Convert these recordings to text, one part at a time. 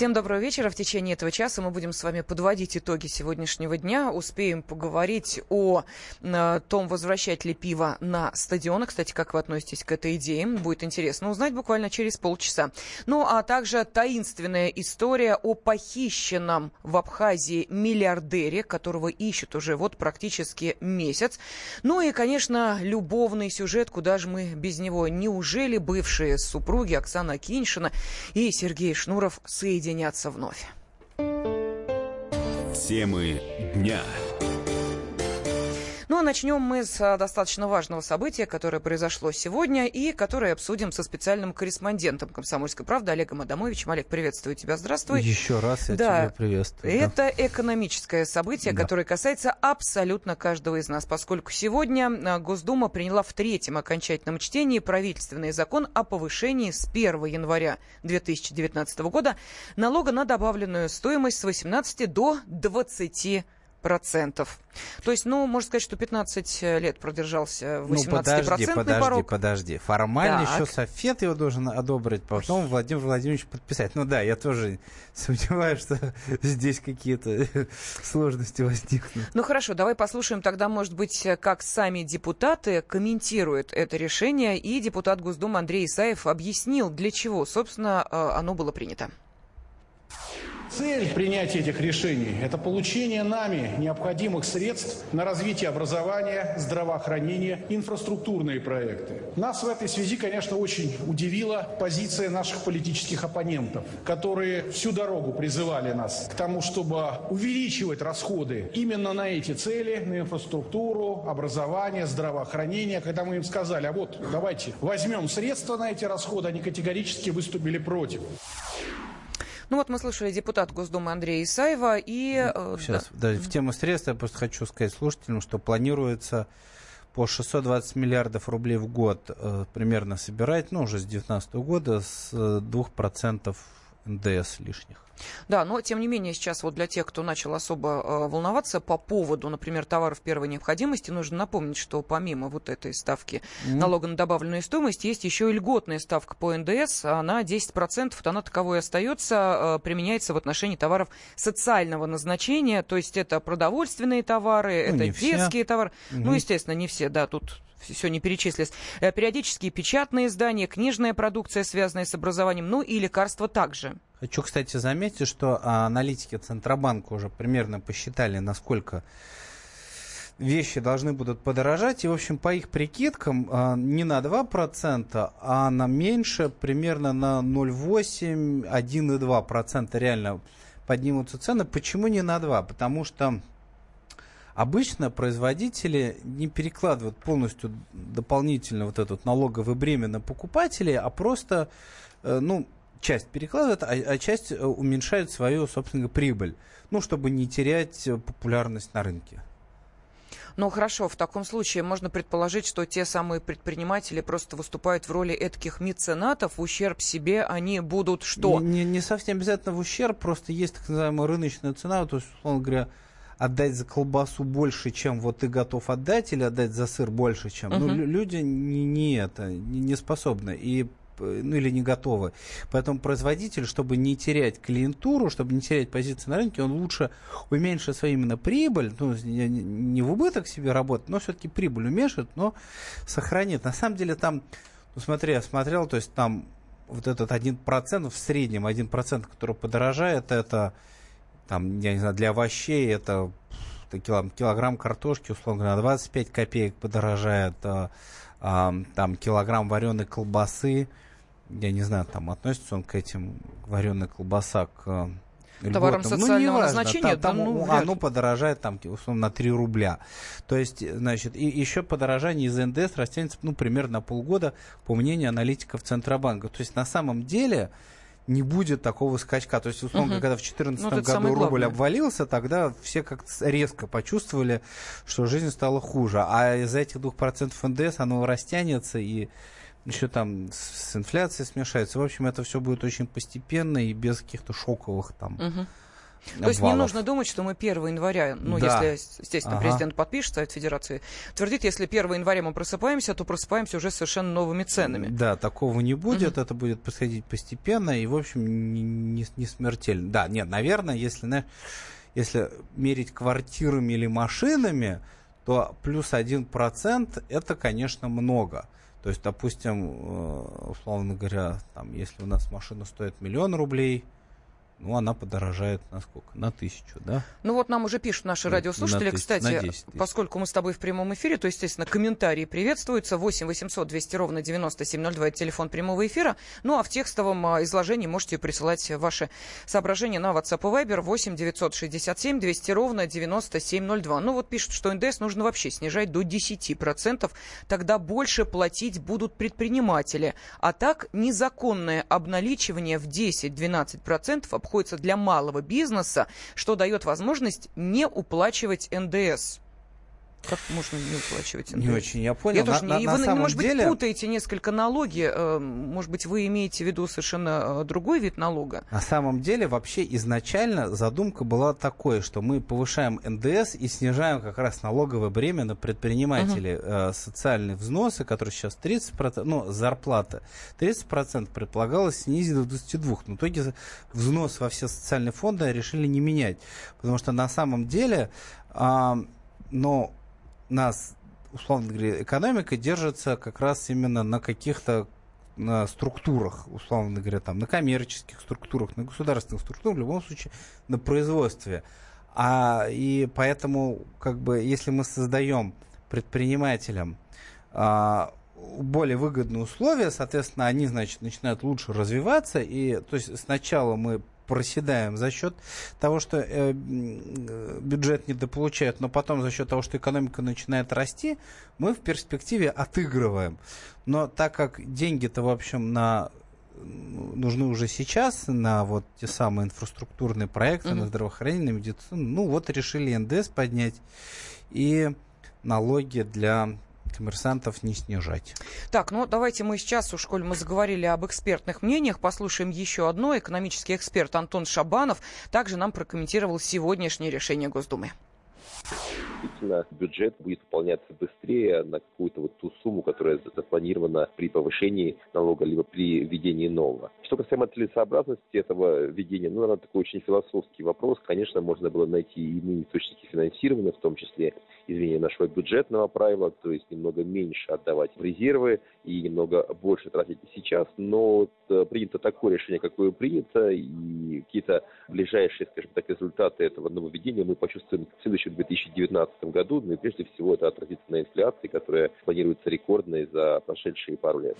Всем доброго вечера. В течение этого часа мы будем с вами подводить итоги сегодняшнего дня. Успеем поговорить о, о том, возвращать ли пиво на стадионы. Кстати, как вы относитесь к этой идее? Будет интересно узнать буквально через полчаса. Ну, а также таинственная история о похищенном в Абхазии миллиардере, которого ищут уже вот практически месяц. Ну и, конечно, любовный сюжет, куда же мы без него. Неужели бывшие супруги Оксана Киньшина и Сергей Шнуров соединились? Соединятся вновь. Темы дня. Ну а начнем мы с а, достаточно важного события, которое произошло сегодня и которое обсудим со специальным корреспондентом «Комсомольской правды» Олегом Адамовичем. Олег, приветствую тебя, здравствуй. Еще раз я да. тебя приветствую. Это да. экономическое событие, да. которое касается абсолютно каждого из нас, поскольку сегодня а, Госдума приняла в третьем окончательном чтении правительственный закон о повышении с 1 января 2019 года налога на добавленную стоимость с 18 до 20 процентов. То есть, ну, можно сказать, что 15 лет продержался 18 Ну, подожди, подожди, порог. подожди. Формально так. еще Софет его должен одобрить, потом Владимир Владимирович подписать. Ну да, я тоже сомневаюсь, что здесь какие-то сложности возникнут. Ну хорошо, давай послушаем тогда, может быть, как сами депутаты комментируют это решение. И депутат Госдумы Андрей Исаев объяснил, для чего, собственно, э, оно было принято. Цель принятия этих решений – это получение нами необходимых средств на развитие образования, здравоохранения, инфраструктурные проекты. Нас в этой связи, конечно, очень удивила позиция наших политических оппонентов, которые всю дорогу призывали нас к тому, чтобы увеличивать расходы именно на эти цели, на инфраструктуру, образование, здравоохранение. Когда мы им сказали, а вот давайте возьмем средства на эти расходы, они категорически выступили против. Ну вот мы слышали депутат Госдумы Андрея Исаева и... Э, Сейчас, да. В тему средств я просто хочу сказать слушателям, что планируется по 620 миллиардов рублей в год э, примерно собирать, ну, уже с 2019 года, с 2% э, НДС лишних. Да, но тем не менее сейчас вот для тех, кто начал особо э, волноваться по поводу, например, товаров первой необходимости, нужно напомнить, что помимо вот этой ставки mm-hmm. налога на добавленную стоимость есть еще и льготная ставка по НДС, она 10%, она таковой остается, э, применяется в отношении товаров социального назначения, то есть это продовольственные товары, ну, это детские все. товары, mm-hmm. ну, естественно, не все, да, тут все не перечислилось. Э, периодические печатные издания, книжная продукция, связанная с образованием, ну и лекарства также. Хочу, кстати, заметить, что аналитики Центробанка уже примерно посчитали, насколько вещи должны будут подорожать. И, в общем, по их прикидкам, а, не на 2%, а на меньше, примерно на 0,8, 1,2% реально поднимутся цены. Почему не на 2? Потому что обычно производители не перекладывают полностью дополнительно вот этот налоговый бремя на покупателей, а просто, э, ну, часть перекладывают, а, а часть э, уменьшают свою, собственно, прибыль. Ну, чтобы не терять э, популярность на рынке. Ну хорошо, в таком случае можно предположить, что те самые предприниматели просто выступают в роли этих меценатов, в ущерб себе они будут что? Не, не, не совсем обязательно в ущерб, просто есть так называемая рыночная цена, то есть, условно говоря, отдать за колбасу больше, чем вот ты готов отдать, или отдать за сыр больше, чем. Uh-huh. Ну, люди не, не это, не, не способны. И ну или не готовы. Поэтому производитель, чтобы не терять клиентуру, чтобы не терять позиции на рынке, он лучше уменьшит свою именно прибыль, ну, не в убыток себе работать, но все-таки прибыль уменьшит, но сохранит. На самом деле там, ну смотри, я смотрел, то есть там вот этот один процент в среднем один процент, который подорожает, это там, я не знаю, для овощей это килограмм картошки, условно говоря, 25 копеек подорожает, а, а, там килограмм вареной колбасы, я не знаю, там относится он к этим вареная колбаса к э, товарам льготам. Ну, социального ну, назначения, там, там да, ну, оно подорожает там, условно, на 3 рубля. То есть, значит, и еще подорожание из НДС растянется, ну, примерно на полгода, по мнению аналитиков Центробанка. То есть, на самом деле, не будет такого скачка. То есть, условно, угу. когда в 2014 ну, году рубль обвалился, тогда все как-то резко почувствовали, что жизнь стала хуже. А из этих 2% НДС оно растянется и еще там с инфляцией смешается. В общем, это все будет очень постепенно и без каких-то шоковых там угу. То есть не нужно думать, что мы 1 января, ну, да. если, естественно, ага. президент подпишет, Совет Федерации твердит, если 1 января мы просыпаемся, то просыпаемся уже совершенно новыми ценами. Да, такого не будет, угу. это будет происходить постепенно и, в общем, не, не, не смертельно. Да, нет, наверное, если, на, если мерить квартирами или машинами, то плюс один процент это, конечно, много. То есть, допустим, э, условно говоря, там, если у нас машина стоит миллион рублей, ну, она подорожает на сколько? На тысячу, да? Ну, вот нам уже пишут наши на, радиослушатели. На тысяч, Кстати, на 10 поскольку мы с тобой в прямом эфире, то, естественно, комментарии приветствуются. 8 800 200 ровно 9702 – это телефон прямого эфира. Ну, а в текстовом а, изложении можете присылать ваши соображения на WhatsApp и Viber 8 967 200 ровно 9702. Ну, вот пишут, что НДС нужно вообще снижать до 10%, тогда больше платить будут предприниматели. А так, незаконное обналичивание в 10-12% обходится для малого бизнеса, что дает возможность не уплачивать НДС. Как можно не уплачивать НДС? Не очень я понял. Я тоже на, не, на, вы, на может деле... быть, путаете несколько налоги. Э, может быть, вы имеете в виду совершенно э, другой вид налога? На самом деле, вообще изначально задумка была такой, что мы повышаем НДС и снижаем как раз налоговое бремя на предпринимателей. Угу. Социальные взносы, которые сейчас 30%, ну, зарплата 30% предполагалось снизить до 22%. Но в итоге взнос во все социальные фонды решили не менять. Потому что на самом деле, но нас, условно говоря, экономика держится как раз именно на каких-то на структурах, условно говоря, там, на коммерческих структурах, на государственных структурах, в любом случае на производстве. А, и поэтому, как бы, если мы создаем предпринимателям а, более выгодные условия, соответственно, они, значит, начинают лучше развиваться, и, то есть, сначала мы проседаем за счет того, что э, бюджет недополучает, но потом за счет того, что экономика начинает расти, мы в перспективе отыгрываем. Но так как деньги-то, в общем, на нужны уже сейчас на вот те самые инфраструктурные проекты, mm-hmm. на здравоохранение, на медицину, ну вот решили НДС поднять и налоги для коммерсантов не снижать. Так, ну давайте мы сейчас, уж коль мы заговорили об экспертных мнениях, послушаем еще одно. Экономический эксперт Антон Шабанов также нам прокомментировал сегодняшнее решение Госдумы действительно бюджет будет выполняться быстрее на какую-то вот ту сумму, которая запланирована при повышении налога, либо при введении нового. Что касаемо целесообразности этого введения, ну, это такой очень философский вопрос. Конечно, можно было найти иные источники финансирования, в том числе изменение нашего бюджетного правила, то есть немного меньше отдавать в резервы и немного больше тратить сейчас, но вот э, принято такое решение, какое принято, и какие-то ближайшие, скажем так, результаты этого нововведения мы почувствуем в следующем 2019 году, ну и прежде всего это отразится на инфляции, которая планируется рекордной за прошедшие пару лет.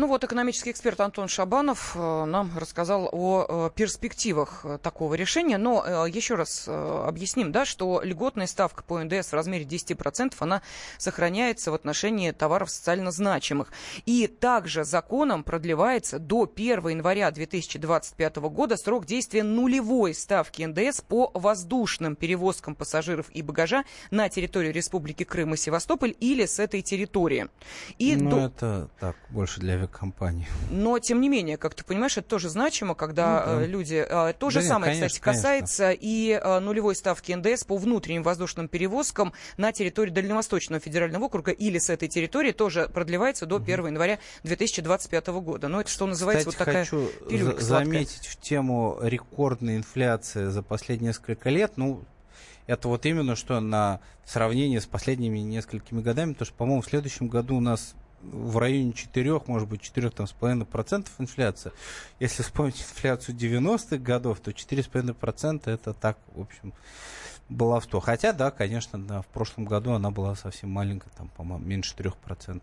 Ну вот экономический эксперт Антон Шабанов э, нам рассказал о э, перспективах э, такого решения. Но еще раз объясним, да, что льготная ставка по НДС в размере 10% она сохраняется в отношении товаров социально значимых. И также законом продлевается до 1 января 2025 года срок действия нулевой ставки НДС по воздушным перевозкам пассажиров и багажа на территорию Республики Крым и Севастополь или с этой территории. И ну, до... это так, больше для компании. Но, тем не менее, как ты понимаешь, это тоже значимо, когда ну, да. Э, люди... Э, то же да самое, нет, конечно, кстати, касается конечно. и э, нулевой ставки НДС по внутренним воздушным перевозкам на территории Дальневосточного федерального округа или с этой территории тоже продлевается до 1 января 2025 года. Но это, что называется, кстати, вот такая хочу пилюлька заметить в тему рекордной инфляции за последние несколько лет. Ну, это вот именно что на сравнении с последними несколькими годами, потому что, по-моему, в следующем году у нас в районе 4, может быть, 4,5% инфляция. Если вспомнить инфляцию 90-х годов, то 4,5% это так, в общем, баловство. Хотя, да, конечно, да, в прошлом году она была совсем маленькая, там, по-моему, меньше 3%.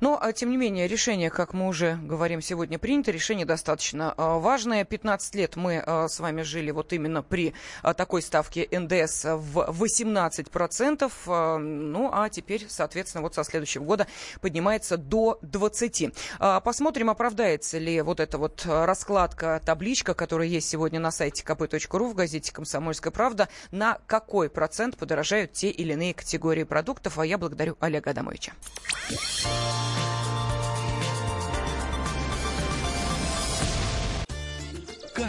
Но, а, тем не менее, решение, как мы уже говорим, сегодня принято. Решение достаточно а, важное. 15 лет мы а, с вами жили вот именно при такой ставке НДС в 18%. Ну, а теперь, соответственно, вот со следующего года поднимается до 20%. Посмотрим, оправдается ли вот эта вот раскладка, табличка, которая есть сегодня на сайте kp.ru в газете «Комсомольская правда», на какой процент подорожают те или иные категории продуктов. А я благодарю Олега Адамовича.